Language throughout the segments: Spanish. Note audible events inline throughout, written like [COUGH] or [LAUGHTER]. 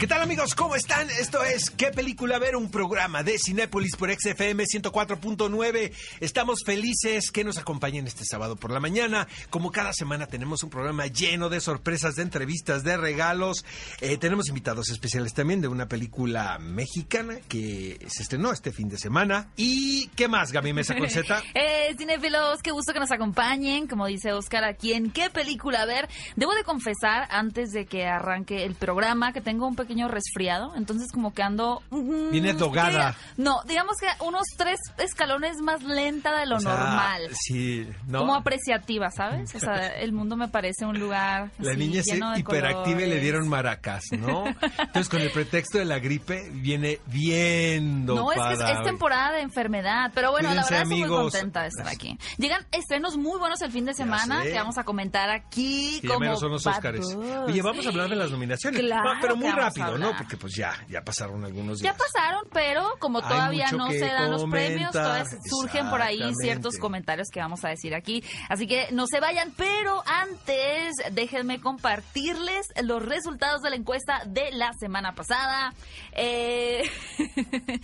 ¿Qué tal amigos? ¿Cómo están? Esto es ¿Qué película ver? Un programa de Cinépolis por XFM 104.9. Estamos felices que nos acompañen este sábado por la mañana. Como cada semana tenemos un programa lleno de sorpresas, de entrevistas, de regalos. Eh, tenemos invitados especiales también de una película mexicana que se estrenó este fin de semana. ¿Y qué más, Gaby Mesa Conceta? [LAUGHS] eh, cinéfilos, qué gusto que nos acompañen. Como dice Oscar, aquí en ¿Qué película ver? Debo de confesar, antes de que arranque el programa, que tengo un pequeño resfriado, entonces como que ando... Viene dogada. no, digamos que unos tres escalones más lenta de lo O sea, normal. Sí, ¿no? Como apreciativa, ¿sabes? O sea, el mundo me parece un lugar La así, niña es lleno de hiperactiva y le dieron maracas, ¿no? [LAUGHS] Entonces, con el pretexto de la gripe, viene bien No, es que es, es temporada de enfermedad. Pero bueno, Cuídense, la verdad estoy muy amigos. contenta de estar aquí. Llegan estrenos muy buenos el fin de semana que vamos a comentar aquí. Como menos son los. Buzz. Oye, vamos a hablar de las nominaciones. Claro pero muy que ¿no? Porque pues ya, ya pasaron algunos Ya días. pasaron, pero como todavía no se dan los premios, todavía surgen por ahí ciertos comentarios que vamos a decir aquí. Así que no se vayan, pero antes déjenme compartirles los resultados de la encuesta de la semana pasada. Eh... [LAUGHS]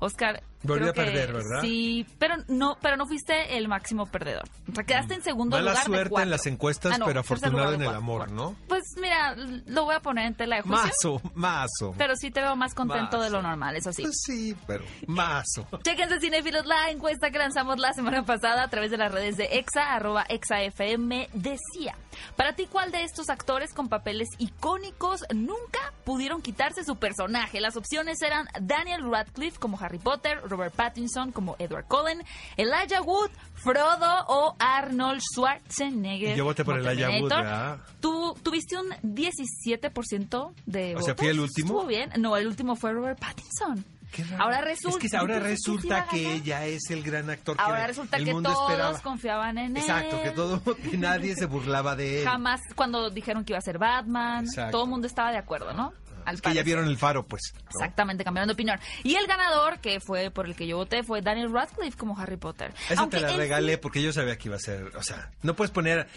Oscar. Volví creo a perder, ¿verdad? Sí, pero no, pero no fuiste el máximo perdedor. O sea, quedaste en segundo Mala lugar. de suerte en las encuestas, Ah, no, pero afortunado en el cuatro. amor, ¿no? Pues mira, lo voy a poner en tela de juicio. Mazo, mazo. Pero sí te veo más contento de lo normal, eso sí. Sí, pero mazo. [LAUGHS] Chequense cinéfilos la encuesta que lanzamos la semana pasada a través de las redes de Exa, arroba ExaFM, decía, para ti, ¿cuál de estos actores con papeles icónicos nunca pudieron quitarse su personaje? Las opciones eran Daniel Radcliffe como Harry Potter, Robert Pattinson como Edward Cullen, Elijah Wood, Frodo o Arnold Schwarzenegger. Yo voté por Elijah Wood. ¿verdad? Tú tuviste un 17% de O sea, votos. ¿fui el último? Estuvo bien. No, el último fue Robert Pattinson. Qué raro. Ahora resulta Es que ahora que resulta que ella es el gran actor que Ahora resulta el que mundo todos esperaba. confiaban en él. Exacto, que todo, [LAUGHS] que nadie se burlaba de él. Jamás, cuando dijeron que iba a ser Batman, Exacto. todo el mundo estaba de acuerdo, ¿no? Al Es que ya vieron el faro, pues. ¿no? Exactamente, cambiaron de opinión. Y el ganador, que fue por el que yo voté, fue Daniel Radcliffe como Harry Potter. Esa te la él regalé porque yo sabía que iba a ser, o sea, no puedes poner,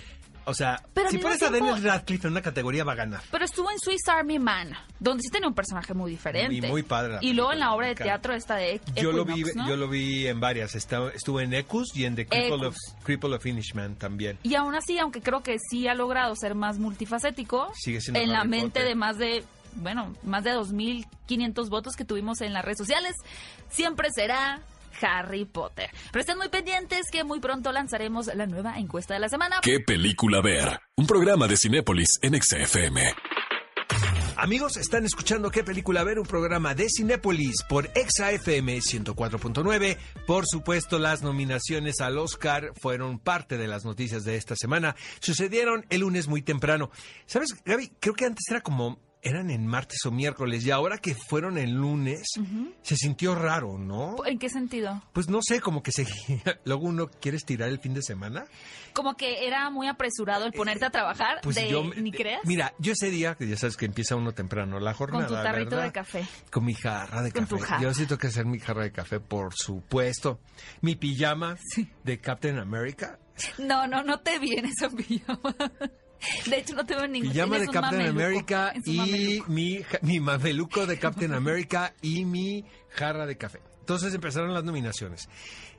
o sea, Pero si pones a tiempo- Daniel Radcliffe en una categoría va a ganar. Pero estuvo en Swiss Army Man, donde sí tenía un personaje muy diferente. Y muy padre Y luego en la obra de teatro esta de Yo lo vi, Equinox, ¿no? yo lo vi en varias. Está- estuvo en Ecus y en The Cripple of. Cripple of Finishman también. Y aún así, aunque creo que sí ha logrado ser más multifacético, Sigue siendo en la mente Potter. de más de, bueno, más de 2.500 votos que tuvimos en las redes sociales, siempre será Harry Potter. Pero estén muy pendientes que muy pronto lanzaremos la nueva encuesta de la semana. ¿Qué película ver? Un programa de Cinépolis en XFM. Amigos, están escuchando qué película ver, un programa de Cinépolis por Exa FM 104.9. Por supuesto, las nominaciones al Oscar fueron parte de las noticias de esta semana. Sucedieron el lunes muy temprano. ¿Sabes, Gaby? Creo que antes era como eran en martes o miércoles y ahora que fueron el lunes se sintió raro, ¿no? ¿En qué sentido? Pues no sé, como que se [LAUGHS] luego uno quiere estirar el fin de semana. Como que era muy apresurado el ponerte a trabajar, Pues de, yo ni creas, Mira, yo ese día que ya sabes que empieza uno temprano la jornada, con tu tarrito ¿verdad? de café. Con mi jarra de Con café. tu jarra. Yo sí tengo que hacer mi jarra de café, por supuesto. Mi pijama de Captain America. No, no, no te vi en esa pijama. De hecho, no te veo en ningún Pijama de Captain mameluco, America y mi, mi mameluco de Captain America y mi jarra de café. Entonces empezaron las nominaciones.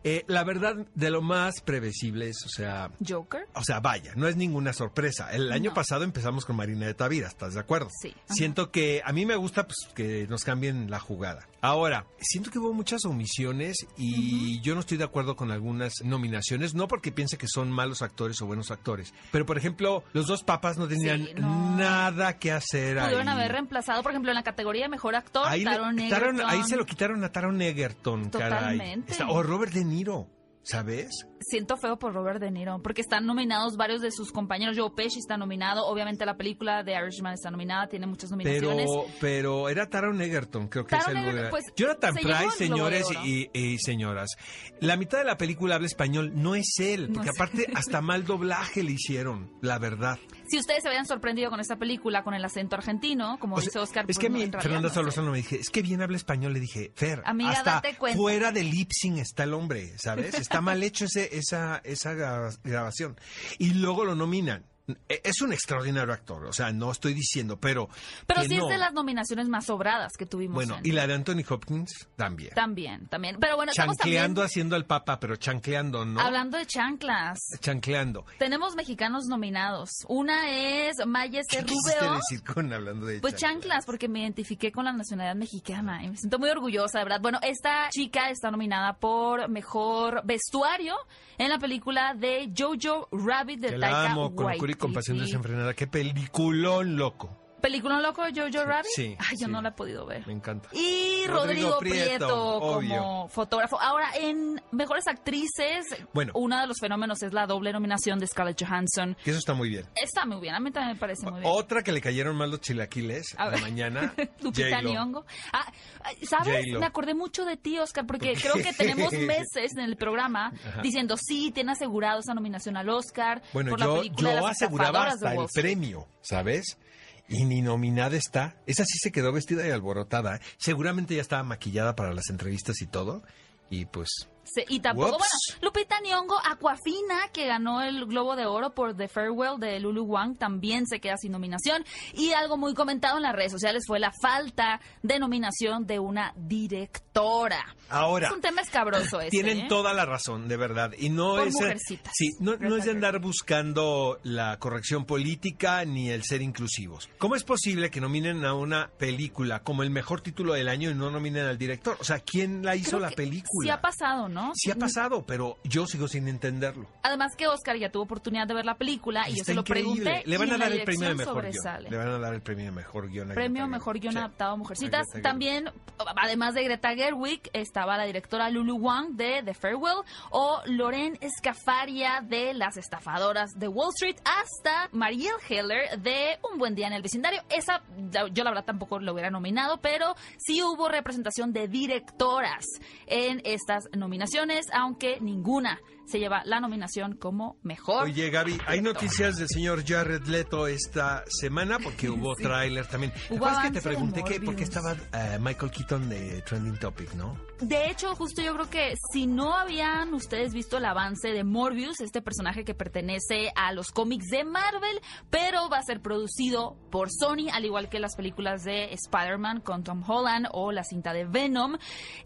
Eh, la verdad, de lo más previsible es, o sea, Joker. O sea, vaya, no es ninguna sorpresa. El año No. pasado empezamos con Marina de Tavira, ¿estás de acuerdo? Sí, ajá. Siento que a mí me gusta pues, que nos cambien la jugada. Ahora, siento que hubo muchas omisiones y yo no estoy de acuerdo con algunas nominaciones, no porque piense que son malos actores o buenos actores, pero por ejemplo, los dos papas no tenían Sí, no. nada que hacer Pudieron ahí. haber reemplazado, por ejemplo, en la categoría de mejor actor, Ahí, Taron Taron- ahí se lo quitaron a Taron Egerton, caray. Totalmente. Está- o Robert De Niro. ¿sabes? Siento feo por Robert De Niro, porque están nominados varios de sus compañeros. Joe Pesci está nominado, obviamente la película de Irishman está nominada, tiene muchas nominaciones. Pero, pero era Taron Egerton, creo que Taron es el Egerton, lugar. pues, Jonathan se Price, señores y, y señoras. La mitad de la película habla español, no es él, porque No aparte hasta mal doblaje le hicieron, la verdad. Si ustedes se habían sorprendido con esta película, con el acento argentino, como O dice Oscar, es pues, que no, Fernanda. Solorzano me dije, es que bien habla español. Le dije, Fer, Amiga, hasta date cuenta. fuera de lip [LAUGHS] sync está el hombre, ¿sabes? Está mal hecho ese, esa, esa gra- grabación. Y luego lo nominan. E- Es un extraordinario actor, o sea, no estoy diciendo, pero. Pero sí no. es de las nominaciones más sobradas que tuvimos. Bueno, en- y la de Anthony Hopkins también. También, también. Pero bueno, Chancleando también haciendo al Papa, pero chancleando, ¿no? hablando de chanclas. Chancleando. Tenemos mexicanos nominados. Una es Mayes ¿Qué quisiste Rubeo. decir con hablando de Pues chanclas, porque me identifiqué con la nacionalidad mexicana y me siento muy orgullosa, de verdad. Bueno, esta chica está nominada por mejor vestuario en la película de Jojo Rabbit de Taika la amo con locura y con pasión Waititi. desenfrenada. Qué peliculón, loco. ¿Película loco de Jojo Rabbit? Sí, Ay, yo sí. no la he podido ver. Me encanta. Y Rodrigo Rodrigo, Prieto, como fotógrafo. Ahora, en Mejores Actrices, Bueno. uno de los fenómenos es la doble nominación de Scarlett Johansson. Que eso está muy bien. Está muy bien, a mí también me parece muy bien. Otra que le cayeron mal los chilaquiles A la mañana. [LAUGHS] Lupita. Nyong'o. Ah, ¿sabes? Me acordé mucho de ti, Oscar, porque ¿Por creo que tenemos [LAUGHS] meses en el programa Ajá. diciendo, sí, tiene asegurado esa nominación al Oscar Bueno, por la yo, película de yo las aseguraba hasta de el premio, ¿sabes? Y ni nominada está. Esa sí se quedó vestida y alborotada. Seguramente ya estaba maquillada para las entrevistas y todo. Y pues, Sí, y tampoco, Whoops. bueno, Lupita Nyong'o, Aquafina, que ganó el Globo de Oro por The Farewell de Lulu Wang, también se queda sin nominación. Y algo muy comentado en las redes sociales fue la falta de nominación de una directora. ahora. Es un tema escabroso ese, Tienen ¿eh? toda la razón, de verdad. Y no Por es. mujercitas. Sí, no, no es de andar buscando la corrección política ni el ser inclusivos. ¿Cómo es posible que nominen a una película como el mejor título del año y no nominen al director? O sea, ¿quién la hizo Creo la película? Sí ha pasado, ¿no? Sí ha pasado, pero yo sigo sin entenderlo. Además que Oscar ya tuvo oportunidad de ver la película y yo Está se lo increíble. pregunté. Le van y a dar el premio de mejor guion. Le van a dar el premio de mejor guion. a Premio Greta Mejor Guión. Sí. Adaptado a Mujercitas. A También, además de Greta Gerwig, estaba la directora Lulu Wang de The Farewell o Loren Escafaria de Las Estafadoras de Wall Street hasta Marielle Heller de Un Buen Día en el Vecindario. Esa yo la verdad tampoco lo hubiera nominado, pero sí hubo representación de directoras en estas nominaciones, aunque ninguna se lleva la nominación como mejor. Oye, Gaby, hay noticias del señor Jared Leto esta semana porque hubo tráiler también. ¿Te Hubo que te pregunté que por qué estaba eh, Michael Keaton de Trending Topic, no? De hecho, justo yo creo que si no habían ustedes visto el avance de Morbius, este personaje que pertenece a los cómics de Marvel, pero va a ser producido por Sony, al igual que las películas de Spider-Man con Tom Holland o la cinta de Venom,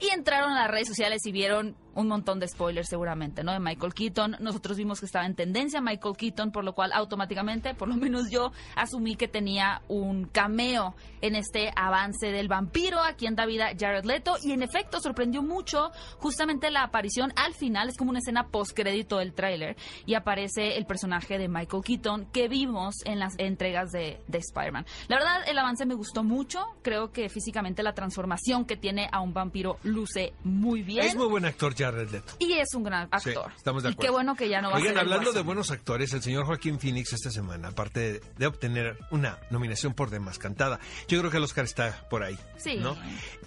y entraron a las redes sociales y vieron un montón de spoilers seguramente, ¿no? De Michael Keaton. Nosotros vimos que estaba en tendencia Michael Keaton, por lo cual automáticamente, por lo menos yo, asumí que tenía un cameo en este avance del vampiro a quien da vida Jared Leto. Y en efecto, sorprendió mucho justamente la aparición al final, es como una escena post-crédito del tráiler, y aparece el personaje de Michael Keaton que vimos en las entregas de, de Spider-Man. La verdad, el avance me gustó mucho. Creo que físicamente la transformación que tiene a un vampiro luce muy bien. Es muy buen actor Jared Leto. Y es un gran actor. Estamos de Y acuerdo. qué bueno que ya no va a Oigan, ser el hablando de buenos actores, el señor Joaquín Phoenix esta semana, aparte de obtener una nominación por demás cantada, yo creo que el Oscar está por ahí. Sí. ¿no?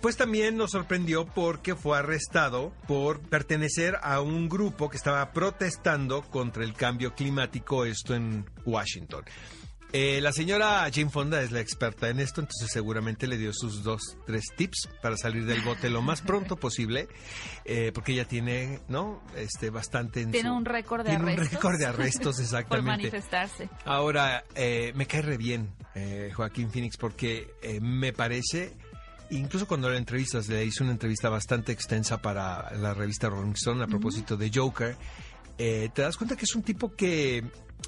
Pues también nos sorprendió porque fue arrestado por pertenecer a un grupo que estaba protestando contra el cambio climático, esto en Washington. Eh, la señora Jane Fonda es la experta en esto, entonces seguramente le dio sus dos, tres tips para salir del bote lo más pronto posible, eh, porque ella tiene, ¿no? Este, bastante en Tiene su- un récord de tiene arrestos. un récord de arrestos, [LAUGHS] Por exactamente. manifestarse. Ahora, eh, me cae re bien eh, Joaquín Phoenix porque eh, me parece, incluso cuando la entrevistas, le hice una entrevista bastante extensa para la revista Rolling Stone a propósito de Joker, eh, te das cuenta que es un tipo que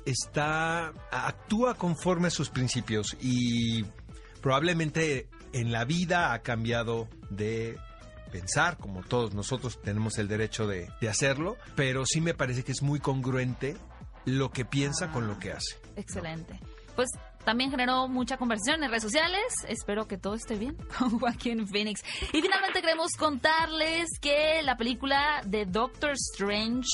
está, actúa conforme a sus principios y probablemente en la vida ha cambiado de pensar, como todos nosotros tenemos el derecho de, de hacerlo, pero sí me parece que es muy congruente lo que piensa con lo que hace. Excelente. Pues también generó mucha conversación en redes sociales. Espero que todo esté bien [LAUGHS] con Joaquín Phoenix. Y finalmente queremos contarles que la película de Doctor Strange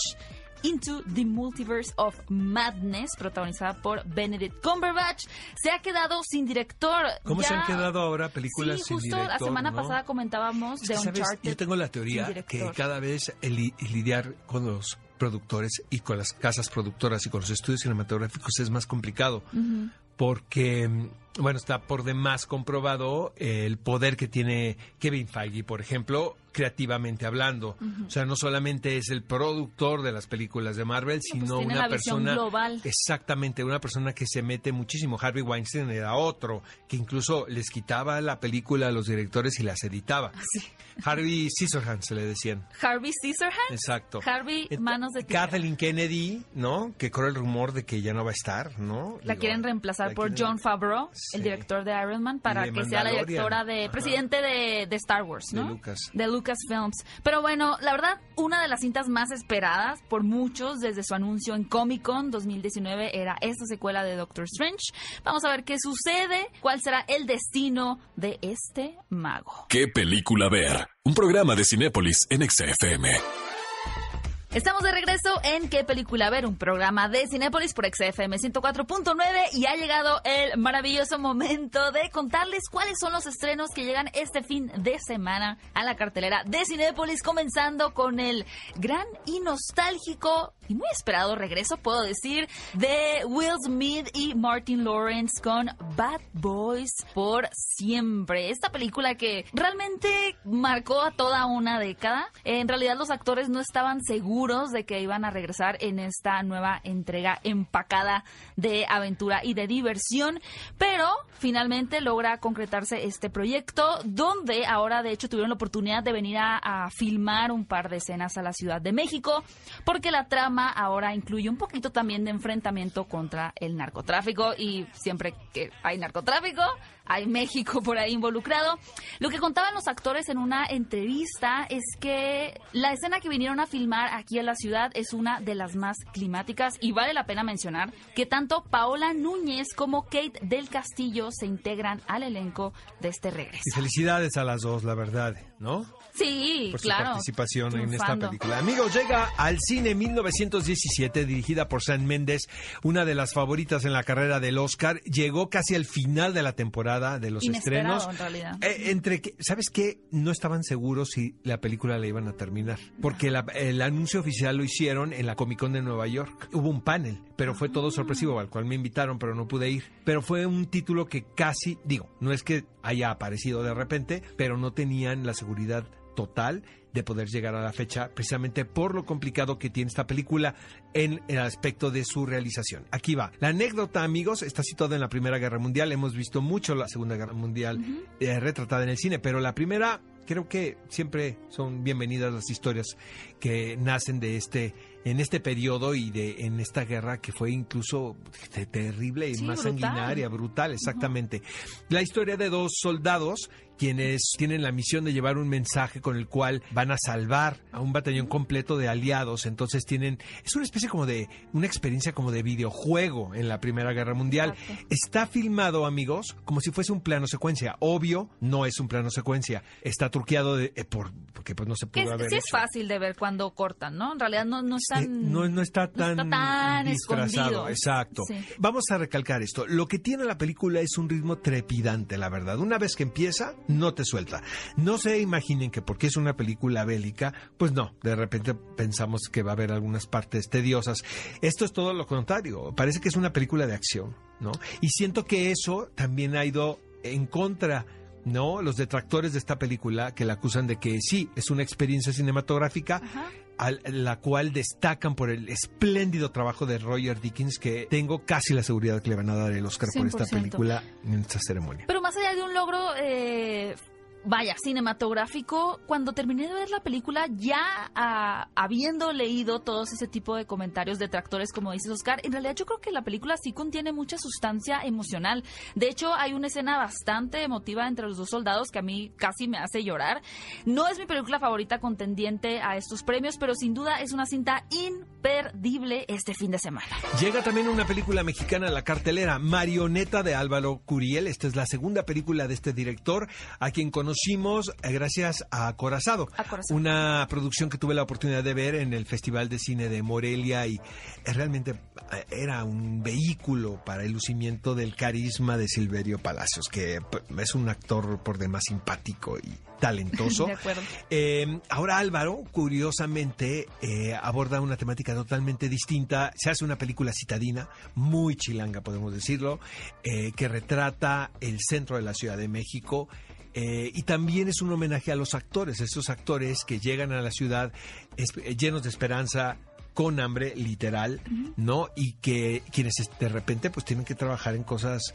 Into the Multiverse of Madness, protagonizada por Benedict Cumberbatch, se ha quedado sin director. ¿Cómo se han quedado ahora películas sí, sin justo director? la semana no? pasada comentábamos de ¿sabes? Uncharted. Yo tengo la teoría que cada vez el lidiar con los productores y con las casas productoras y con los estudios cinematográficos es más complicado. Porque, mm, bueno, está por demás comprobado el poder que tiene Kevin Feige, por ejemplo, creativamente hablando. O sea, no solamente es el productor de las películas de Marvel, pues sino una persona global. exactamente, una persona que se mete muchísimo. Harvey Weinstein era otro, que incluso les quitaba la película a los directores y las editaba. Sí. [LAUGHS] Harvey Scissorhands se le decían. Harvey Scissorhands. Exacto. Harvey Manos de Tijera. Kathleen Kennedy, ¿no? Que corre el rumor de que ya no va a estar, ¿no? La Digo, quieren reemplazar la por quieren- John Favreau, Sí. el director de Iron Man, para que sea la directora de Ajá. presidente de, de Star Wars, De ¿no? Lucas. De Lucasfilms. Pero bueno, la verdad, una de las cintas más esperadas por muchos desde su anuncio en Comic Con 2019 era esta secuela de Doctor Strange. Vamos a ver qué sucede, cuál será el destino de este mago. ¿Qué película ver? Un programa de Cinépolis en XFM. Estamos de regreso en ¿Qué película ver? Un programa de Cinépolis por XFM 104.9 y ha llegado el maravilloso momento de contarles cuáles son los estrenos que llegan este fin de semana a la cartelera de Cinépolis, comenzando con el gran y nostálgico y muy esperado regreso, puedo decir, de Will Smith y Martin Lawrence con Bad Boys por siempre. Esta película que realmente marcó a toda una década. En realidad los actores no estaban seguros de que iban a regresar en esta nueva entrega empacada de aventura y de diversión, pero finalmente logra concretarse este proyecto donde ahora de hecho tuvieron la oportunidad de venir a, a filmar un par de escenas a la Ciudad de México porque la trama ahora incluye un poquito también de enfrentamiento contra el narcotráfico y siempre que hay narcotráfico hay México por ahí involucrado. Lo que contaban los actores en una entrevista es que la escena que vinieron a filmar aquí en la ciudad es una de las más climáticas y vale la pena mencionar que tanto Paola Núñez como Kate del Castillo se integran al elenco de este regreso. Y felicidades a las dos, la verdad, ¿no? Sí, por claro. su participación en esta película. Amigos, llega al cine 1917, dirigida por Sam Méndez, una de las favoritas en la carrera del Oscar. Llegó casi al final de la temporada de los Inesperado, estrenos. en realidad. Eh, entre que, ¿sabes qué? No estaban seguros si la película la iban a terminar. Porque la- el anuncio oficial lo hicieron en la Comic Con de Nueva York. Hubo un panel, pero fue todo sorpresivo, al cual me invitaron, pero no pude ir. Pero fue un título que casi, digo, no es que haya aparecido de repente, pero no tenían la seguridad total de poder llegar a la fecha, precisamente por lo complicado que tiene esta película en el aspecto de su realización. Aquí va. La anécdota, amigos, está situada en la Primera Guerra Mundial. Hemos visto mucho la Segunda Guerra Mundial eh, retratada en el cine, pero la primera creo que siempre son bienvenidas las historias que nacen de este en este periodo y de en esta guerra que fue incluso te- terrible y Sí, más brutal. sanguinaria, brutal, exactamente. La historia de dos soldados quienes tienen la misión de llevar un mensaje con el cual van a salvar a un batallón completo de aliados. Entonces tienen, es una especie como de, una experiencia como de videojuego en la Primera Guerra Mundial. Exacto. Está filmado, amigos, como si fuese un plano secuencia. Obvio, no es un plano secuencia. Está truqueado de, eh, por, porque pues no se pudo es- haber sí es fácil de ver cuando cortan, ¿no? En realidad no, no es Eh, no, no está no tan, está tan disfrazado, escondido. exacto. Sí. Vamos a recalcar esto. Lo que tiene la película es un ritmo trepidante, la verdad. Una vez que empieza, no te suelta. No se imaginen que porque es una película bélica, pues no, de repente pensamos que va a haber algunas partes tediosas. Esto es todo lo contrario. Parece que es una película de acción, ¿no? Y siento que eso también ha ido en contra ¿no? Los detractores de esta película que la acusan de que sí, es una experiencia cinematográfica, Ajá. Al- la cual destacan por el espléndido trabajo de Roger Dickens, que tengo casi la seguridad que le van a dar el Oscar por esta 100%. película en esta ceremonia. Pero más allá de un logro, eh, vaya, cinematográfico, cuando terminé de ver la película, ya ah, habiendo leído todos ese tipo de comentarios detractores, como dices Oscar, en realidad yo creo que la película sí contiene mucha sustancia emocional. De hecho, hay una escena bastante emotiva entre los dos soldados que a mí casi me hace llorar. No es mi película favorita contendiente a estos premios, pero sin duda es una cinta imperdible este fin de semana. Llega también una película mexicana a la cartelera, Marioneta de Álvaro Curiel. Esta es la segunda película de este director, a quien conocimos eh, gracias a Acorazado, Acorazado. una producción que tuve la oportunidad de ver en el Festival de Cine de Morelia y eh, realmente eh, era un vehículo para el lucimiento del carisma de Silverio Palacios, que es un actor por demás simpático y talentoso. [LAUGHS] De acuerdo. Eh, ahora Álvaro, curiosamente, eh, aborda una temática totalmente distinta. Se hace una película citadina, muy chilanga, podemos decirlo, eh, que retrata el centro de la Ciudad de México. Eh, y también es un homenaje a los actores, esos actores que llegan a la ciudad es- eh, llenos de esperanza, con hambre literal, ¿no? Y que quienes de repente pues tienen que trabajar en cosas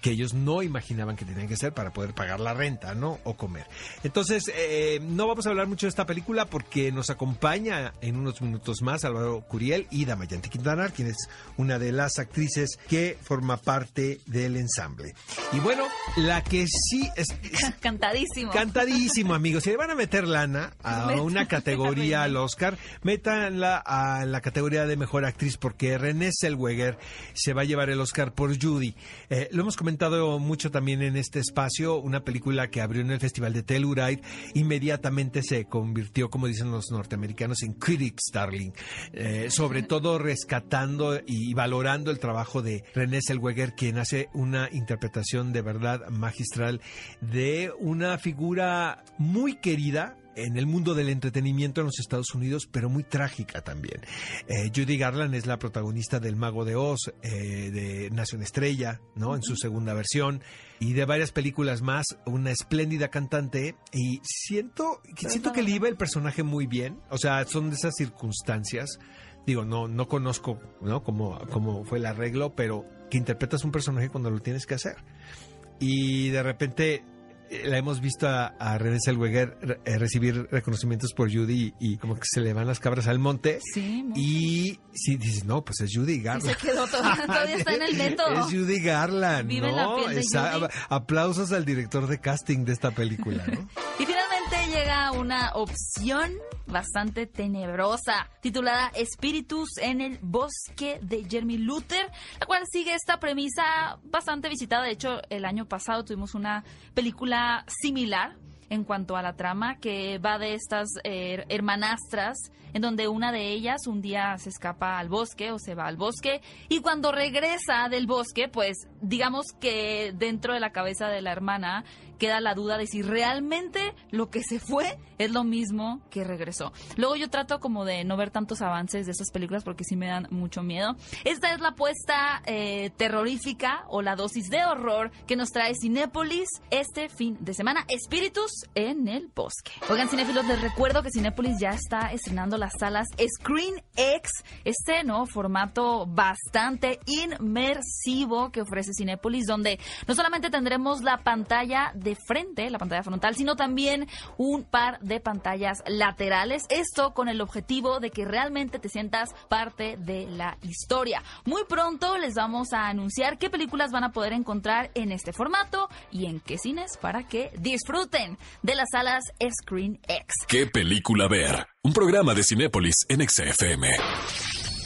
que ellos no imaginaban que tenían que hacer para poder pagar la renta, ¿no? O comer. Entonces, eh, no vamos a hablar mucho de esta película porque nos acompaña en unos minutos más Álvaro Curiel y Damayanti Quintana, quien es una de las actrices que forma parte del ensamble. Y bueno, la que sí es, es [LAUGHS] Cantadísimo. Cantadísimo, amigos. Si le van a meter lana a [LAUGHS] una categoría al. Oscar, métanla a la categoría de mejor actriz porque René Zellweger se va a llevar el Oscar por Judy. Eh, lo hemos comentado mucho también en este espacio, una película que abrió en el Festival de Telluride, inmediatamente se convirtió, como dicen los norteamericanos, en Critics Darling. Eh, sobre todo rescatando y valorando el trabajo de René Zellweger, quien hace una interpretación de verdad magistral de una figura muy querida en el mundo del entretenimiento en los Estados Unidos, pero muy trágica también. Eh, Judy Garland es la protagonista del Mago de Oz, eh, de Nación Estrella, ¿no? En su segunda versión, y de varias películas más, una espléndida cantante, y siento, siento que le iba el personaje muy bien, o sea, son de esas circunstancias, digo, no, no conozco, ¿no? Cómo, cómo fue el arreglo, pero que interpretas un personaje cuando lo tienes que hacer. Y de repente la hemos visto a, a René Zellweger re- eh, recibir reconocimientos por Judy y, y como que se le van las cabras al monte. Sí. Y si dices, no, pues es Judy Y Garland. se quedó todavía, todavía [LAUGHS] está en el método. Es Judy Garland, Vive la ¿no? piel de Esa- Judy. aplausos al director de casting de esta película, ¿no? [LAUGHS] Y llega una opción bastante tenebrosa, titulada Espíritus en el bosque de Jeremy Luther, la cual sigue esta premisa bastante visitada. De hecho, el año pasado tuvimos una película similar en cuanto a la trama, que va de estas eh, hermanastras, en donde una de ellas un día se escapa al bosque o se va al bosque, y cuando regresa del bosque, pues digamos que dentro de la cabeza de la hermana queda la duda de si realmente lo que se fue es lo mismo que regresó. Luego yo trato como de no ver tantos avances de estas películas porque sí me dan mucho miedo. Esta es la apuesta eh, terrorífica o la dosis de horror que nos trae Cinépolis este fin de semana. Espíritus en el bosque. Oigan, cinéfilos, les recuerdo que Cinépolis ya está estrenando las salas Screen X, este formato bastante inmersivo que ofrece Cinépolis, donde no solamente tendremos la pantalla de frente, la pantalla frontal, sino también un par de pantallas laterales. Esto con el objetivo de que realmente te sientas parte de la historia. Muy pronto les vamos a anunciar qué películas van a poder encontrar en este formato y en qué cines para que disfruten de las salas Screen X. ¿Qué película ver? Un programa de Cinépolis en XFM.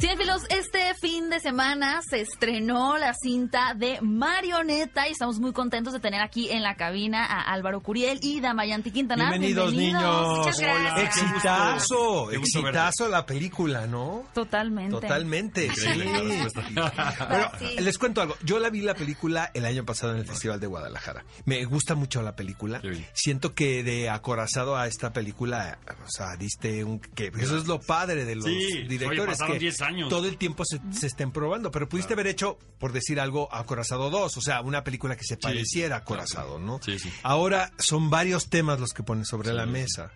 Cinefilos, este fin de semana se estrenó la cinta de Marioneta y estamos muy contentos de tener aquí en la cabina a Álvaro Curiel y Damayanti Quintana. Bienvenidos, niños. Muchas gracias. Hola. Exitazo, gusto exitazo la película, ¿no? Totalmente. Totalmente. Increíble [LAUGHS] sí. Bueno, les cuento algo. Yo la vi la película el año pasado en el Festival de Guadalajara. Me gusta mucho la película. Siento que de acorazado a esta película, o sea, diste un... que Eso es lo padre de los Sí, oye, directores. pasaron que 10 años. Todo el tiempo se, se estén probando. Pero pudiste haber hecho, por decir algo, Acorazado 2. O sea, una película que se pareciera a Acorazado, ¿no? Sí, sí. Ahora son varios temas los que pones sobre la mesa.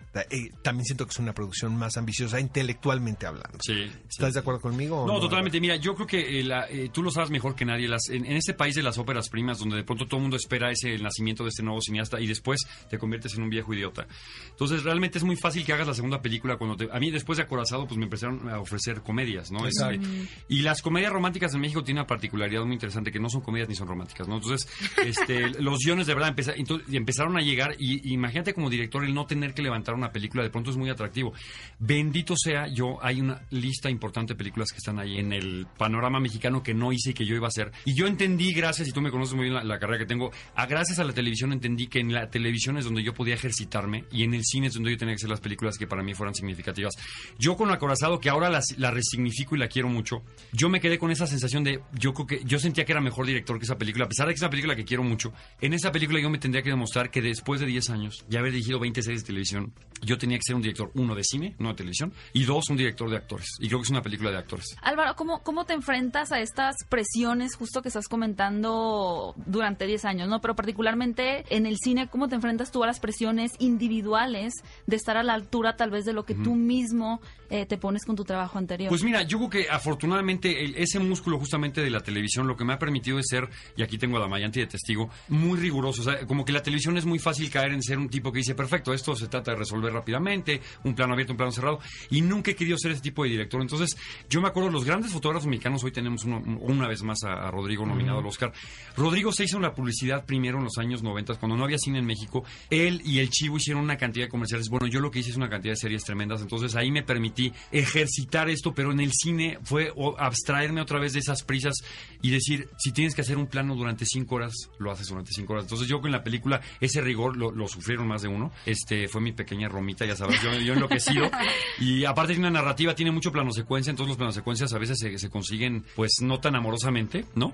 También siento que es una producción más ambiciosa intelectualmente hablando. Sí. ¿Estás de acuerdo conmigo? o No, totalmente. Mira, yo creo que eh, la- eh, tú lo sabes mejor que nadie. Las, en, en este país de las óperas primas, donde de pronto todo el mundo espera ese el nacimiento de este nuevo cineasta y después te conviertes en un viejo idiota. Entonces, realmente es muy fácil que hagas la segunda película. cuando te- A mí, después de Acorazado, pues me empezaron a ofrecer comedias, ¿no? Exacto. Este, y las comedias románticas en México tienen una particularidad muy interesante, que no son comedias ni son románticas, ¿no? Entonces, [LAUGHS] este, los guiones de verdad empeza- entonces, y empezaron a llegar, y, y imagínate como director el no tener que levantar una película, de pronto es muy atractivo. Bendito sea yo, hay una lista importante de películas que están ahí en el panorama mexicano que no hice y que yo iba a hacer. Y yo entendí, gracias, y tú me conoces muy bien la, la carrera que tengo, a gracias a la televisión entendí que en la televisión es donde yo podía ejercitarme y en el cine es donde yo tenía que hacer las películas que para mí fueran significativas. Yo con Acorazado, que ahora las- la, resignifico y la quiero mucho, yo me quedé con esa sensación de, yo creo que yo sentía que era mejor director que esa película, a pesar de que es una película que quiero mucho. En esa película yo me tendría que demostrar que después de 10 años y haber dirigido 20 series de televisión, yo tenía que ser un director, uno de cine, no de televisión, y dos, un director de actores. Y creo que es una película de actores. Álvaro, ¿cómo, ¿cómo te enfrentas a estas presiones justo que estás comentando durante 10 años, ¿no? Pero particularmente en el cine, ¿cómo te enfrentas tú a las presiones individuales de estar a la altura tal vez de lo que tú mismo eh, te pones con tu trabajo anterior? Pues mira, yo que afortunadamente el- ese músculo justamente de la televisión lo que me ha permitido es ser, y aquí tengo a Damayanti de testigo, muy riguroso. O sea, como que la televisión es muy fácil caer en ser un tipo que dice, perfecto, esto se trata de resolver rápidamente, un plano abierto, un plano cerrado, y nunca he querido ser ese tipo de director. Entonces, yo me acuerdo, los grandes fotógrafos mexicanos, hoy tenemos uno- una vez más a, a Rodrigo nominado al Oscar. Rodrigo se hizo en la publicidad primero en los años 90, cuando no había cine en México. Él y el Chivo hicieron una cantidad de comerciales. Bueno, yo lo que hice es una cantidad de series tremendas. Entonces ahí me permití ejercitar esto, pero en el cine fue o, abstraerme otra vez de esas prisas y decir, si tienes que hacer un plano durante cinco horas, lo haces durante cinco horas. Entonces yo con la película, ese rigor lo, lo sufrieron más de uno. Este fue mi pequeña romita, ya sabes, yo, yo enloquecido. [LAUGHS] Y aparte tiene una narrativa, tiene mucho plano secuencia, entonces los planos secuencias a veces se, se consiguen pues no tan amorosamente, ¿no?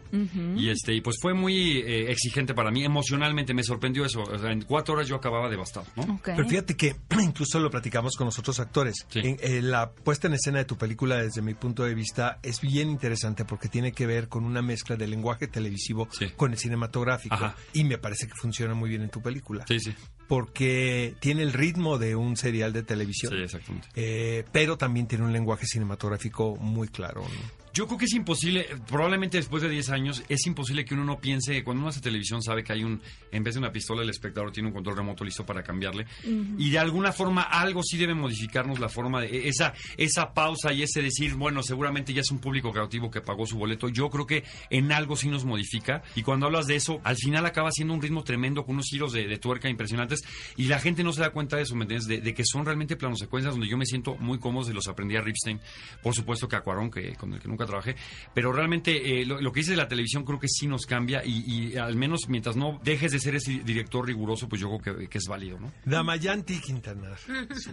Y este, y pues fue muy eh, exigente para mí, emocionalmente me sorprendió eso. O sea, en cuatro horas yo acababa devastado, ¿no? Ok. Pero fíjate que [CLEARS THROAT] incluso lo platicamos con los otros actores. Sí. En- eh, la puesta en escena de tu película, desde mi punto de vista, es bien interesante porque tiene que ver con una mezcla del lenguaje televisivo Sí. con el cinematográfico. Ajá. Y me parece que funciona muy bien en tu película. Sí, sí, Porque tiene el ritmo de un serial de televisión. sí, exactamente. eh, pero también tiene un lenguaje cinematográfico muy claro. ¿no? Yo creo que es imposible, probablemente después de 10 años, es imposible que uno no piense, cuando uno hace televisión sabe que hay un, en vez de una pistola, el espectador tiene un control remoto listo para cambiarle. Y de alguna forma algo sí debe modificarnos la forma de esa, esa pausa y ese decir, bueno, seguramente ya es un público cautivo que pagó su boleto. Yo creo que en algo sí nos modifica. Y cuando hablas de eso, al final acaba siendo un ritmo tremendo con unos giros de, de tuerca impresionantes. Y la gente no se da cuenta de eso, ¿me entiendes? De, de que son realmente planos secuencias donde yo me siento muy cómodo, se los aprendí a Ripstein. Por supuesto que a Cuarón, que, con el que nunca trabajé. Pero realmente eh, lo, lo que dice de la televisión creo que sí nos cambia y, y al menos mientras no dejes de ser ese director riguroso, pues yo creo que, que es válido, ¿no? Damayanti Quintanar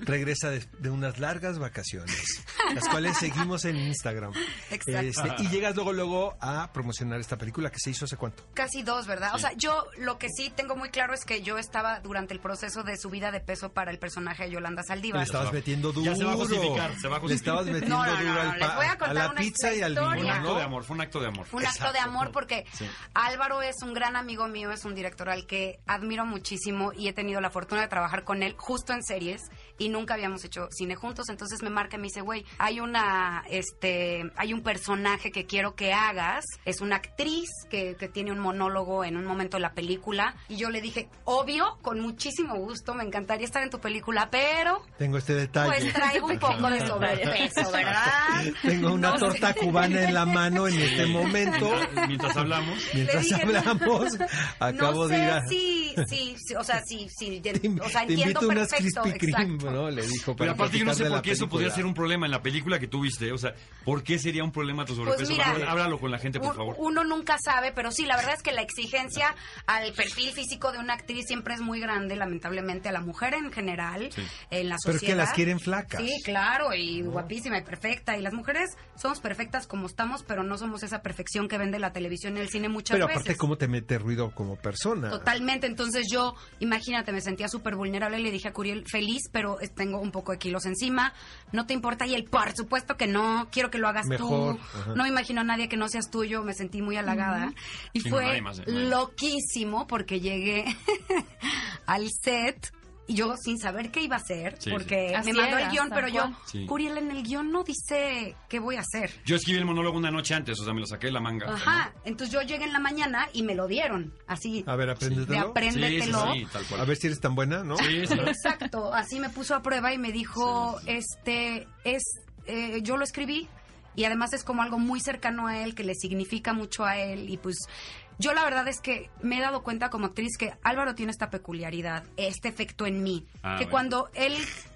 regresa de, de unas largas vacaciones, las cuales seguimos en Instagram. Exacto. Este, y llegas luego luego a promocionar esta película que se hizo hace cuánto. Casi dos, ¿verdad? O sea, yo lo que sí tengo muy claro es que yo estaba durante el proceso de subida de peso para el personaje de Yolanda Le Saldívar. estabas metiendo duro. Ya se va a justificar, se va a Le estabas metiendo No, no, no, duro no, al les pa- voy a a contar la una pizza y al vino, historia. Fue un acto de amor, fue un acto de amor. Fue un acto de amor porque Sí. Álvaro es un gran amigo mío, es un director al que admiro muchísimo y he tenido la fortuna de trabajar con él justo en series y nunca habíamos hecho cine juntos. Entonces me marca y me dice, güey, hay una, este, hay un personaje que quiero que hagas. Es una actriz que, que tiene un monólogo en un momento de la película. Y yo le dije, obvio, con muchísimo gusto, me encantaría estar en tu película, pero Tengo este detalle. pues traigo un poco de [LAUGHS] sobrepeso, ¿verdad? Tengo una No sé. Cubana en la mano en este momento. Mientras hablamos. [LAUGHS] Mientras dije, hablamos, acabo no sé de ir a... si, si, si- o sea, si, si, Te, o sea, te entiendo invito unas perfecto, Krispy Kreme. ¿no? Le dijo. Pero aparte yo no sé por qué eso podría ser un problema en la película que tú viste. O sea, ¿por qué sería un problema tu sobrepeso? Pues mira, Háblalo- con la gente, por Un- favor. Uno nunca sabe, pero sí, la verdad es que la exigencia al perfil físico de una actriz siempre es muy grande, lamentablemente, a la mujer en general, Sí. en la Pero sociedad. es que las quieren flacas. Sí, claro, y guapísima y perfecta. Y las mujeres somos perfectas como estamos, pero no somos esa perfección que vende la televisión y el cine muchas Pero veces. aparte, ¿cómo te mete ruido como persona? Totalmente, entonces yo, imagínate, me sentía súper vulnerable y le dije a Curiel, feliz, pero eh, tengo un poco de kilos encima, no te importa, y él, por supuesto que no, quiero que lo hagas Mejor, tú, ajá. no me imagino a nadie que no seas tuyo, me sentí muy halagada, y Sí, fue más, más. loquísimo porque llegué [LAUGHS] al set y yo sin saber qué iba a hacer, Sí, porque sí. me mandó el guion, pero yo. Sí. Curiel, en el guion no dice qué voy a hacer. Yo escribí el monólogo una noche antes, o sea, me lo saqué de la manga. Ajá, entonces yo llegué en la mañana y me lo dieron, así, A ver, de apréndetelo. Sí, sí, apréndetelo. sí, tal cual. A ver si eres tan buena, ¿no? Sí, sí. Exacto, así me puso a prueba y me dijo, este, es, eh, yo lo escribí y además es como algo muy cercano a él, que le significa mucho a él y pues yo la verdad es que me he dado cuenta como actriz que Álvaro tiene esta peculiaridad, este efecto en mí, Ah, que bueno. cuando él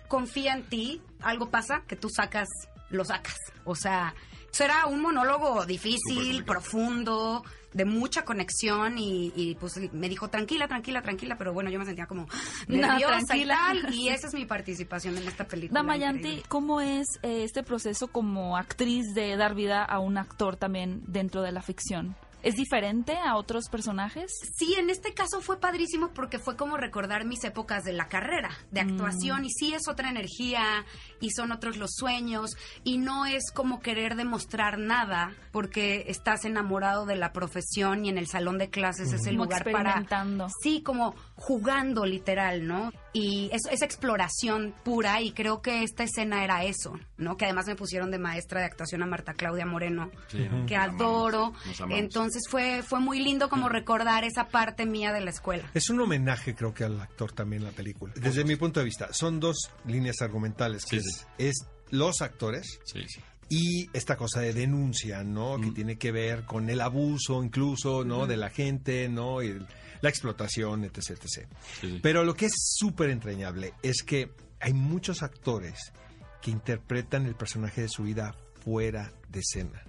confía en ti, algo pasa que tú sacas, lo sacas. O sea, será un monólogo difícil, profundo, de mucha conexión y, y, pues me dijo tranquila, tranquila, tranquila, pero bueno, yo me sentía como [LAUGHS] No, nerviosa tranquila. y tal, y [LAUGHS] esa es mi participación en esta película. Damayanti. ¿cómo es eh, este proceso como actriz de dar vida a un actor también dentro de la ficción? ¿Es diferente a otros personajes? Sí, en este caso fue padrísimo porque fue como recordar mis épocas de la carrera, de Mm. actuación, y sí es otra energía, y son otros los sueños, y no es como querer demostrar nada, porque estás enamorado de la profesión y en el salón de clases es el Como lugar para... experimentando. Sí, como jugando literal, ¿no? Y es, esa exploración pura, y creo que esta escena era eso, ¿no? Que además me pusieron de maestra de actuación a Marta Claudia Moreno, Sí, que nos amamos, adoro. nos amamos. Entonces fue, fue muy lindo como recordar esa parte mía de la escuela. Es un homenaje, creo que al actor también la película. Desde mi punto de vista, son dos líneas argumentales, que Sí, es, los actores Sí, sí. y esta cosa de denuncia, ¿no? Que Mm. tiene que ver con el abuso incluso, ¿no? De la gente, ¿no? Y el- la explotación, etc, etc. Sí, sí. Pero lo que es súper entrañable es que hay muchos actores que interpretan el personaje de su vida fuera de escena.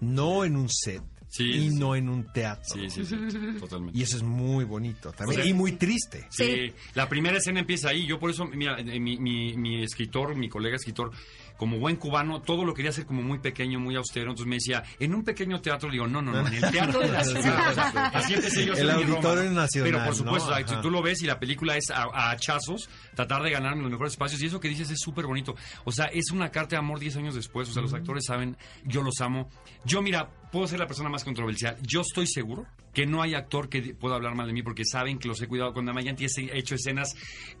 No en un set Sí, y sí. no en un teatro. Sí, sí, sí, totalmente. Y eso es muy bonito también. O sea, y muy triste. Sí, Sí. la primera escena empieza ahí. Yo por eso, mira, eh, mi, mi, mi escritor, mi colega escritor, como buen cubano, todo lo quería hacer como muy pequeño, muy austero. Entonces me decía, en un pequeño teatro, digo, no, no, no, en el teatro de la ciudad. Así empecé yo a El Auditorio Roma. Nacional, Pero por supuesto, ¿no? Ajá. tú lo ves y la película es a, a hachazos, tratar de ganarme los mejores espacios. Y eso que dices es súper bonito. O sea, es una carta de amor 10 años después. O sea, los actores saben, yo los amo. Yo, mira, puedo ser la persona más controversial. Yo estoy seguro que no hay actor que pueda hablar mal de mí porque saben que los he cuidado con Damayanti. He hecho escenas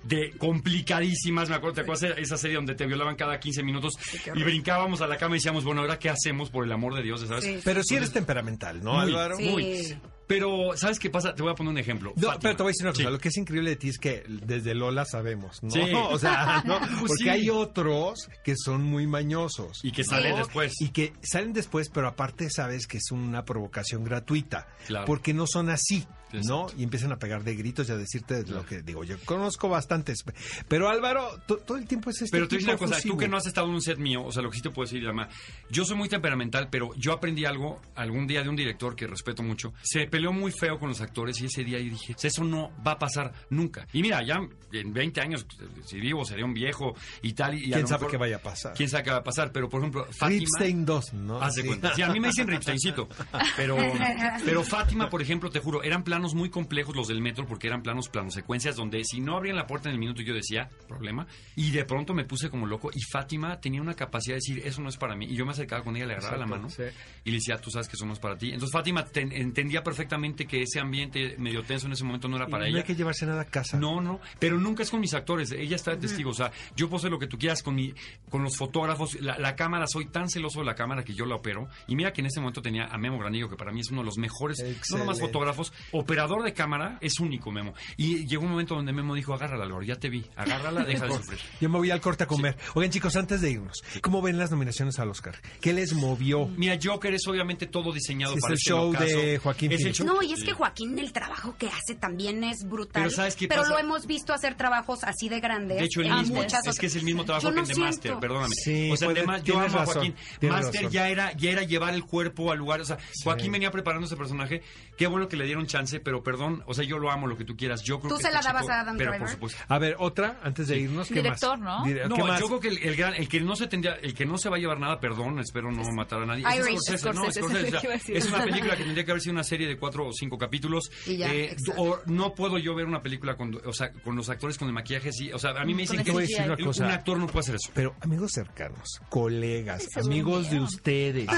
de complicadísimas. Me acuerdo, ¿te acuerdas de esa serie donde te violaban cada 15 minutos y brincábamos a la cama y decíamos, bueno, ¿ahora qué hacemos por el amor de Dios? ¿sabes? Sí. Pero sí eres temperamental, ¿no, Muy, Álvaro? Sí. muy. Pero, ¿sabes qué pasa? Te voy a poner un ejemplo. No, Fátima. pero te voy a decir una cosa, Sí. lo que es increíble de ti es que desde Lola sabemos, ¿no? Sí. [LAUGHS] O sea, ¿no? [LAUGHS] Pues porque sí. hay otros que son muy mañosos. Y que salen ¿no? después. Y que salen después, pero aparte sabes que es una provocación gratuita. Claro. Porque no son así, ¿no? Y empiezan a pegar de gritos y a decirte lo que digo. Yo conozco bastantes. Pero Álvaro, to- todo el tiempo es este Pero te una cosa, tú que no has estado en un set mío, o sea, lo que sí te puedo decir, además, yo soy muy temperamental, pero yo aprendí algo algún día de un director que respeto mucho. Se peleó muy feo con los actores y ese día yo dije, eso no va a pasar nunca. Y mira, ya en 20 años, si vivo, seré un viejo y tal. Y ¿Quién sabe mejor- qué vaya a pasar? ¿Quién sabe qué va a pasar? Pero, por ejemplo, Fátima... Ripstein 2, ¿no? Haz de Sí. cuenta. Sí, a mí me dicen Ripsteincito. Pero, [LAUGHS] pero Fátima, por ejemplo, te juro, eran planos muy complejos los del metro porque eran planos, planos secuencias donde si no abrían la puerta en el minuto yo decía, problema. Y de pronto me puse como loco y Fátima tenía una capacidad de decir, eso no es para mí. Y yo me acercaba con ella, le agarraba la Exacto, mano sí. y le decía, tú sabes que eso no es para ti. Entonces Fátima ten- entendía perfectamente que ese ambiente medio tenso en ese momento no era para no ella. hay que llevarse nada a casa. No, no, pero nunca es con mis actores. Ella está de testigo. O sea, yo puedo hacer lo que tú quieras con mi, con los fotógrafos. La, la cámara, soy tan celoso de la cámara que yo la opero. Y mira que en ese momento tenía a Memo Granillo, que para mí es uno de los mejores, no nomás Excelente. fotógrafos, operador de cámara, es único, Memo. Y llegó un momento donde Memo dijo, agárrala, Álvaro, ya te vi, agárrala, deja de [LAUGHS] sufrir. Yo me voy al corte a comer. Oigan, chicos, antes de irnos, ¿cómo ven las nominaciones al Oscar? ¿Qué les movió? Mira, Joker es obviamente todo diseñado Sí, es para el este show de Joaquín Es el Phoenix. show- No, y es que Joaquín, el trabajo que hace también es brutal. Pero ¿sabes qué Pero pasa? lo hemos visto hacer trabajos así de grandes. De hecho, el en mismo. muchas Es que es el mismo trabajo que de siento. Master, perdóname. Sí, o sea, el de puede- Ma- yo a Joaquín. Master razón. ya era, ya era llevar el cuerpo al lugar. O sea, Joaquín venía preparando ese personaje. Qué bueno que le dieron chance, pero perdón, o sea, yo lo amo, lo que tú quieras. Yo creo ¿Tú que se este la dabas chico- a Adam Pero Driver? por supuesto. A ver, otra, antes de irnos, ¿qué Director, más? ¿no? Dire- No, ¿qué más? yo creo que el, el gran, el que no se tendría, el que no se va a llevar nada, perdón, espero no matar a nadie. es Irish, Scorsese, no, Scorsese, Scorsese, es o sea, una película que tendría que haber sido una serie de cuatro o cinco capítulos. Y ya, Eh, o no puedo yo ver una película con, o sea, con los actores con el maquillaje así. O sea, a mí me dicen que Te voy a decir una CGI. cosa. un actor no puede hacer eso. Pero amigos cercanos, colegas, amigos de ustedes,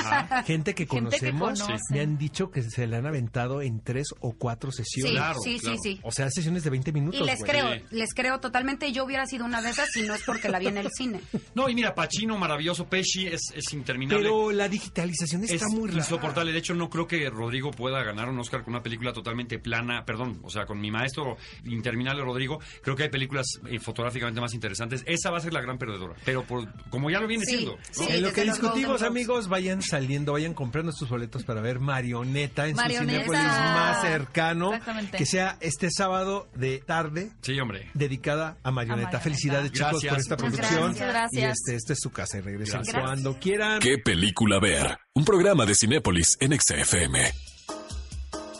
gente que Gente conocemos, conoce. me han dicho que se le han aventado en tres o cuatro cuatro Sí, sesiones. Claro, sí, claro. sí, sí. O sea, sesiones de 20 minutos. Y les güey. creo, Sí. les creo totalmente. Yo hubiera sido una de esas si no es porque la vi en el [LAUGHS] cine. No, y mira, Pacino, maravilloso, Pesci, es, es interminable. Pero la digitalización está es muy rara. insoportable. De hecho, no creo que Rodrigo pueda ganar un Oscar con una película totalmente plana. Perdón, o sea, con mi maestro interminable Rodrigo, creo que hay películas eh, fotográficamente más interesantes. Esa va a ser la gran perdedora. Pero por- como ya lo viene Sí, siendo. sí. en lo que discutimos, amigos, vayan saliendo, vayan comprando sus boletos para ver Marioneta en Marioneta. su Cinépolis más cercano. Exactamente. Que sea este sábado de tarde Sí, hombre. dedicada a Marioneta. A Marioneta. Felicidades, chicos, Gracias. por esta Muchas producción. gracias. Gracias. Y este, esta es su casa y regresen Gracias. cuando quieran. ¿Qué película ver? Un programa de Cinépolis en XFM.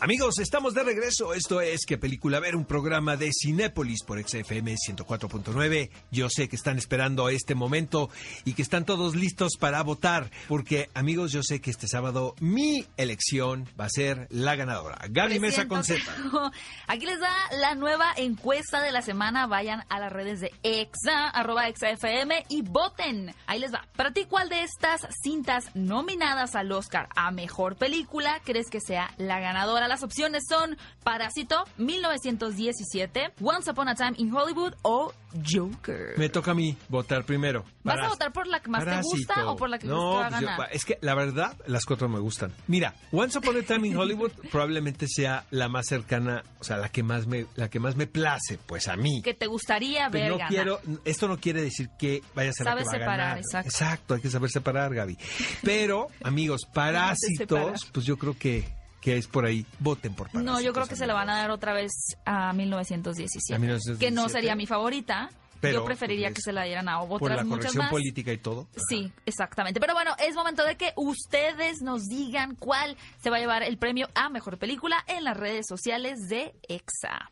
Amigos, estamos de regreso. Esto es ¿Qué película ver? Un programa de Cinépolis por XFM 104.9. Yo sé que están esperando este momento y que están todos listos para votar. Porque, amigos, yo sé que este sábado mi elección va a ser la ganadora. Gaby Mesa con Z. [LAUGHS] Aquí les da la nueva encuesta de la semana. Vayan a las redes de EXA, arroba EXAFM y voten. Ahí les va. Para ti, ¿cuál de estas cintas nominadas al Oscar a Mejor Película crees que sea la ganadora? Las opciones son Parásito, 1917, Once Upon a Time in Hollywood o Joker. Me toca a mí votar primero. ¿Vas a votar por la que más te gusta o por la que no, pues yo- ganar? es que la verdad, las cuatro me gustan. Mira, Once Upon a Time in Hollywood [LAUGHS] probablemente sea la más cercana, o sea, la que más me, la que más me place, pues a mí. que te gustaría ver Pero no ganar. quiero, esto no quiere decir que vaya a ser la Sabes que va a separar, ganar. exacto. hay que saber separar, Gaby. Pero, [LAUGHS] amigos, parásitos, pues yo creo que, que es por ahí. Voten por parásitos. No, yo creo que se la van a dar otra vez a 1917. A 1917. Que no sería mi favorita. Pero, yo preferiría pues, que se la dieran a Por otras la muchas corrección más. política y todo. Sí, exactamente. Pero bueno, es momento de que ustedes nos digan cuál se va a llevar el premio a mejor película en las redes sociales de EXA.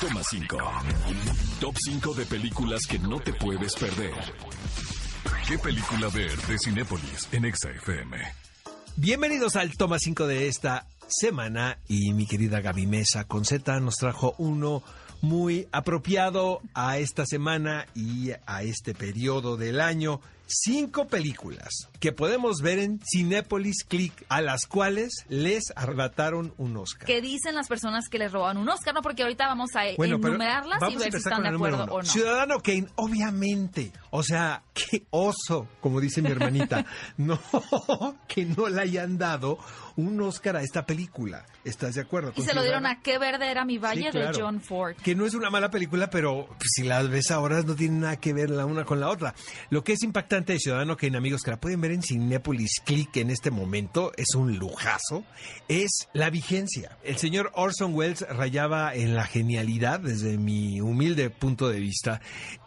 Toma 5. Top 5 de películas que no te puedes perder. ¿Qué película ver de Cinépolis en XFM? Bienvenidos al toma 5 de esta semana y mi querida Gaby Mesa con Z nos trajo uno muy apropiado a esta semana y a este periodo del año. Cinco películas que podemos ver en Cinépolis Click, a las cuales les arrebataron un Oscar. ¿Qué dicen las personas que les roban un Oscar? No, porque ahorita vamos a Bueno, enumerarlas y vamos ver si están de acuerdo uno. o no. Ciudadano Kane, obviamente. O sea, qué oso, como dice mi hermanita. [LAUGHS] no, que no le hayan dado un Oscar a esta película. ¿Estás de acuerdo? Y se lo dieron a Qué Verde era mi valle Sí, claro. de John Ford. Que no es una mala película, pero pues, si la ves ahora no tiene nada que ver la una con la otra. Lo que es impactante de Ciudadano Kane, amigos, que la pueden ver en Cinépolis Click en este momento, es un lujazo, es la vigencia. El señor Orson Welles rayaba en la genialidad desde mi humilde punto de vista.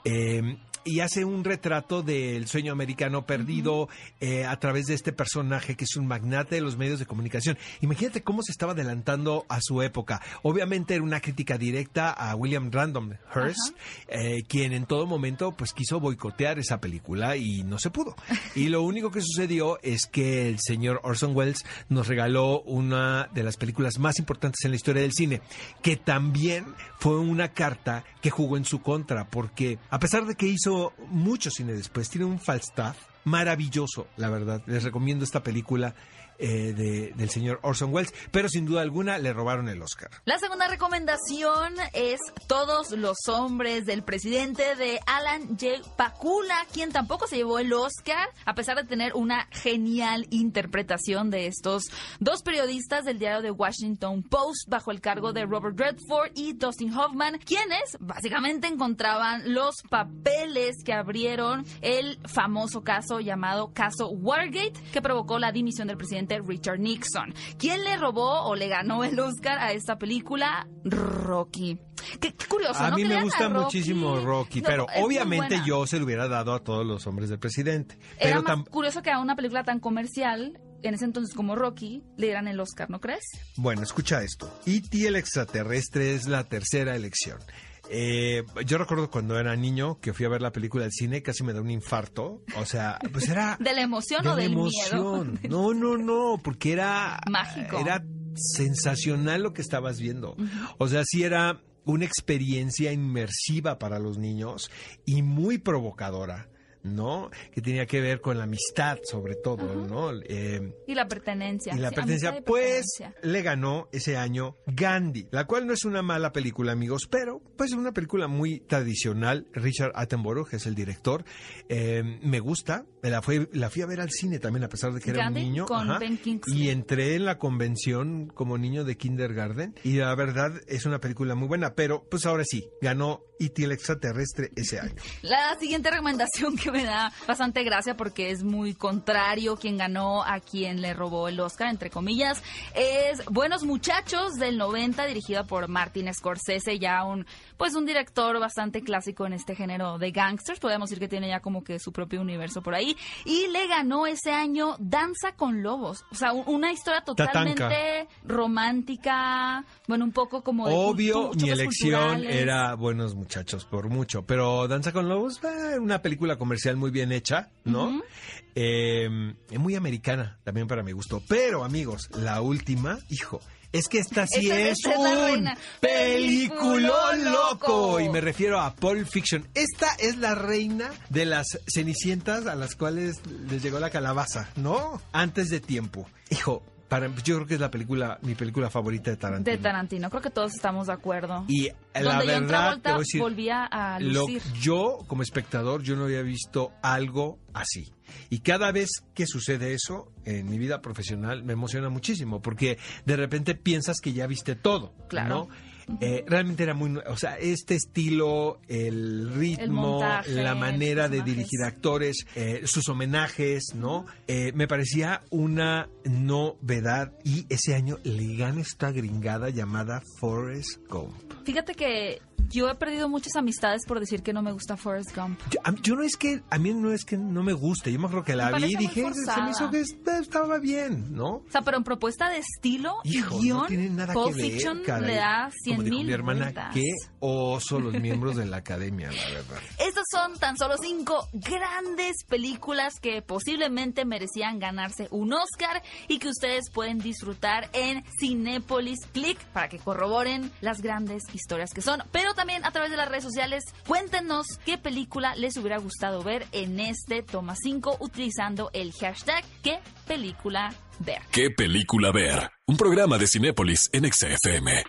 eh, y hace un retrato del sueño americano perdido eh, a través de este personaje que es un magnate de los medios de comunicación. Imagínate cómo se estaba adelantando a su época. Obviamente era una crítica directa a William Random Hearst, eh, quien en todo momento pues quiso boicotear esa película y no se pudo. [LAUGHS] Y lo único que sucedió es que el señor Orson Welles nos regaló una de las películas más importantes en la historia del cine, que también fue una carta que jugó en su contra, porque a pesar de que hizo mucho cine después, tiene un Falstaff maravilloso, la verdad. Les recomiendo esta película eh, de- del señor Orson Welles, pero sin duda alguna le robaron el Oscar. La segunda recomendación es Todos los hombres del presidente de Alan J. Pakula, quien tampoco se llevó el Oscar, a pesar de tener una genial interpretación de estos dos periodistas del diario The Washington Post bajo el cargo de Robert Redford y Dustin Hoffman, quienes básicamente encontraban los papeles que abrieron el famoso caso llamado caso Watergate, que provocó la dimisión del presidente Richard Nixon. ¿Quién le robó o le ganó el Oscar a esta película? Rocky. Qué, qué curioso, A ¿no? mí me gusta Rocky. muchísimo Rocky, No, pero obviamente yo se lo hubiera dado a todos los hombres del presidente. Era Pero más curioso que a una película tan comercial, en ese entonces como Rocky, le dieran el Oscar, ¿no crees? Bueno, escucha esto. E.T. el extraterrestre es la tercera elección. Eh, yo recuerdo cuando era niño que fui a ver la película del cine, casi me da un infarto. O sea, pues era... [LAUGHS] ¿De la emoción de o la del emoción. miedo? No, no, no, porque era... Mágico. Era sensacional lo que estabas viendo. O sea, sí era una experiencia inmersiva para los niños y muy provocadora ¿no? Que tenía que ver con la amistad, sobre todo, ¿no? Eh, Y la pertenencia. y la Sí, pertenencia, pues le ganó ese año Gandhi, la cual no es una mala película, amigos, pero pues es una película muy tradicional. Richard Attenborough, que es el director, eh, me gusta. Me La, fui, la fui a ver al cine también, a pesar de que era un niño. con Ben Kingsley. y entré en la convención como niño de kindergarten. Y la verdad es una película muy buena, pero pues ahora sí, ganó E.T. el extraterrestre ese año. La siguiente recomendación que [LAUGHS] me da bastante gracia porque es muy contrario quien ganó a quien le robó el Oscar, entre comillas, es Buenos Muchachos del 90, dirigida por Martin Scorsese, ya un pues un director bastante clásico en este género de gangsters, podemos decir que tiene ya como que su propio universo por ahí, y le ganó ese año Danza con Lobos, o sea, un- una historia totalmente romántica, bueno, un poco como de Obvio, mi elección culturales. era Buenos Muchachos, por mucho. Pero Danza con Lobos, eh, una película comercial muy bien hecha, ¿no? Eh, muy americana, también para mi gusto. Pero, amigos, la última, hijo. Es que esta sí Esta- es esta un peliculón loco. Y me refiero a Pulp Fiction. Esta es la reina de las cenicientas a las cuales les llegó la calabaza, ¿no? Antes de tiempo. Hijo, para, yo creo que es la película, mi película favorita de Tarantino. De Tarantino, creo que todos estamos de acuerdo. Y la Donde verdad, te voy a decir, volvía a lo- lucir. yo como espectador, yo no había visto algo así. Y cada vez que sucede eso en mi vida profesional me emociona muchísimo porque de repente piensas que ya viste todo. Claro. ¿no? Eh, realmente era muy, o sea, este estilo, el ritmo, montaje, la manera de dirigir actores, eh, sus homenajes, ¿no? Eh, me parecía una novedad y ese año le gana esta gringada llamada Forrest Gump. Fíjate que yo he perdido muchas amistades por decir que no me gusta Forrest Gump. Yo, a yo no es que, a mí no es que no me guste, yo me acuerdo que la Me vi y dije, se forzada. me hizo que est- estaba bien, ¿no? O sea, pero en propuesta de estilo Hijo, y guion, no tiene nada Pulp que ver, Fiction caray. le da 100 Como dijo mil mi hermana, vueltas. qué oso los miembros de la academia, la verdad. [LAUGHS] Estas son tan solo cinco grandes películas que posiblemente merecían ganarse un Oscar y que ustedes pueden disfrutar en Cinépolis Click para que corroboren las grandes historias que son. Pero también a través de las redes sociales, cuéntenos qué película les hubiera gustado ver en este Toma 5 utilizando el hashtag qué película ver. ¿Qué película ver? Un programa de Cinépolis en XFM.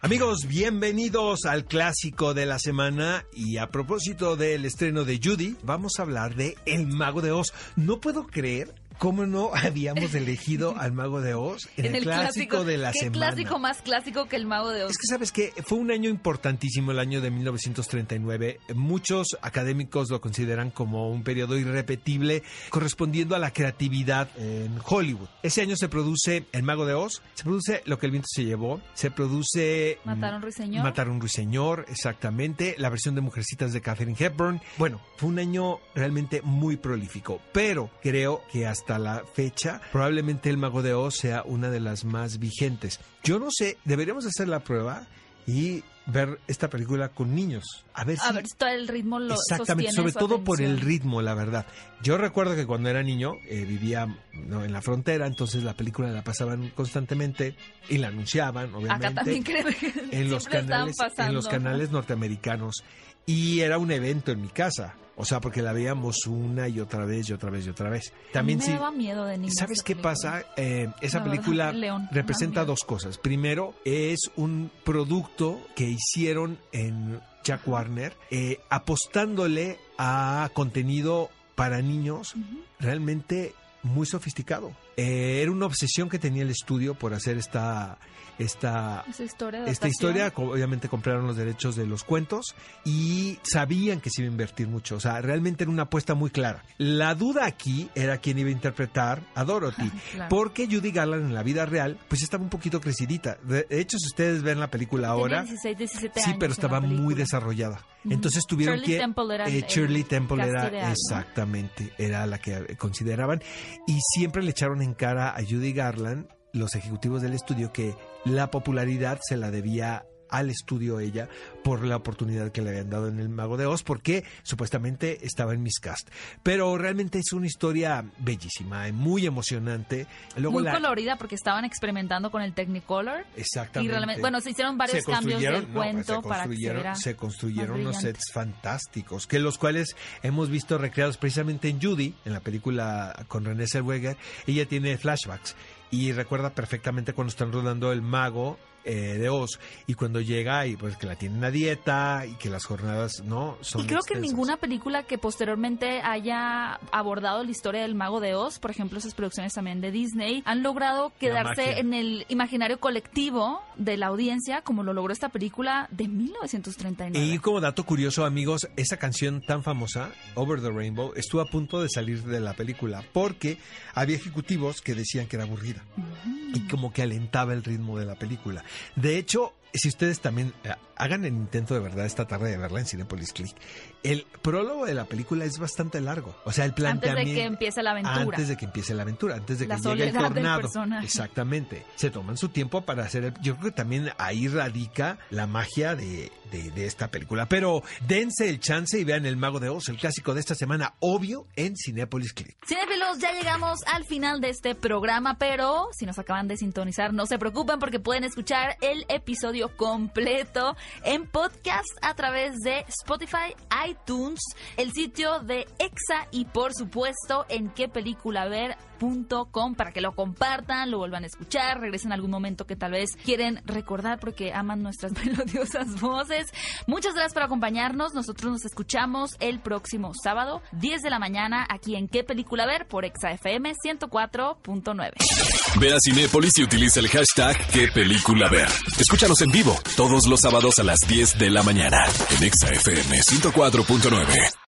Amigos, bienvenidos al clásico de la semana y a propósito del estreno de Judy, vamos a hablar de El Mago de Oz. No puedo creer cómo no [LAUGHS] habíamos elegido al Mago de Oz [LAUGHS] en, el, clásico, de la ¿Qué semana. clásico más clásico que el Mago de Oz? Es que sabes que fue un año importantísimo el año de 1939. Muchos académicos lo consideran como un periodo irrepetible correspondiendo a la creatividad en Hollywood. Ese año se produce El Mago de Oz, se produce Lo que el viento se llevó, se produce mm, Matar a un ruiseñor. Matar a un ruiseñor, exactamente, la versión de Mujercitas de Catherine Hepburn. Bueno, fue un año realmente muy prolífico, pero creo que hasta la fecha probablemente El Mago de Oz sea una de las más vigentes. Yo no sé, deberíamos hacer la prueba y ver esta película con niños. A ver A si ver si todo el ritmo lo Exactamente, sobre su todo por el ritmo, la verdad. Yo recuerdo que cuando era niño eh, vivía ¿no? en la frontera, entonces la película la pasaban constantemente y la anunciaban, obviamente. Acá también creo que en [LAUGHS] los canales, en pasando. los canales norteamericanos y era un evento en mi casa. O sea, porque la veíamos una y otra vez y otra vez y otra vez. También me sí. daba miedo de niña ¿Sabes qué película. pasa? Eh, esa La verdad, película León, representa dos cosas. Primero, es un producto que hicieron en Jack Warner, eh, apostándole a contenido para niños realmente muy sofisticado. Eh, era una obsesión que tenía el estudio por hacer esta, esta, Esa historia esta historia, obviamente compraron los derechos de los cuentos y sabían que se iba a invertir mucho. O sea, realmente era una apuesta muy clara. La duda aquí era quién iba a interpretar a Dorothy. [LAUGHS] Claro. Porque Judy Garland en la vida real, pues estaba un poquito crecidita. De hecho, si ustedes ven la película ahora, Tenía 16, 17 sí, pero estaba muy desarrollada. Entonces tuvieron Shirley que Temple era eh, Shirley Temple era exactamente era la que consideraban y siempre le echaron en cara a Judy Garland los ejecutivos del estudio que la popularidad se la debía al estudio ella por la oportunidad que le habían dado en El Mago de Oz, porque supuestamente estaba en Miscast. Pero realmente es una historia bellísima, y muy emocionante. Luego Muy la- colorida porque estaban experimentando con el Technicolor. Exactamente. Y realmente, bueno, se hicieron varios Se cambios del no, pues, cuento se para que se construyeron, viera se construyeron más unos sets fantásticos, que los cuales hemos visto recreados precisamente en Judy, en la película con René Zellweger. Ella tiene flashbacks y recuerda perfectamente cuando están rodando El Mago eh, de Oz y cuando llega y pues que la tienen a dieta y que las jornadas no son Y creo que ninguna película que posteriormente haya abordado la historia del mago de Oz, por ejemplo, esas producciones también de Disney, han logrado quedarse en el imaginario colectivo de la audiencia, como lo logró esta película de 1939. Y como dato curioso, amigos, esa canción tan famosa, Over the Rainbow, estuvo a punto de salir de la película porque había ejecutivos que decían que era aburrida. Y como que alentaba el ritmo de la película. De hecho, si ustedes también eh, hagan el intento de verdad esta tarde de verla en Cinepolis Click, el prólogo de la película es bastante largo. O sea, el Antes planteamiento... de que empiece la aventura. Antes de que empiece la aventura, antes de La que llegue el tornado. Exactamente. Se toman su tiempo para hacer el... Yo creo que también ahí radica la magia de, de- de esta película. Pero dense el chance y vean El Mago de Oz, el clásico de esta semana, obvio, en Cinepolis Click. Cinefilos, ya llegamos al final de este programa, pero si nos acaban de sintonizar, no se preocupen porque pueden escuchar el episodio completo en podcast a través de Spotify, iTunes, el sitio de EXA y por supuesto en qué para que lo compartan, lo vuelvan a escuchar, regresen algún momento que tal vez quieren recordar porque aman nuestras [LAUGHS] melodiosas voces. Muchas gracias por acompañarnos. Nosotros nos escuchamos el próximo sábado, 10 de la mañana, aquí en qué película ver por Exa FM 104.9. Ve a Cinépolis y utiliza el hashtag qué película ver. Escúchanos en vivo todos los sábados a las 10 de la mañana en Exa FM 104.9.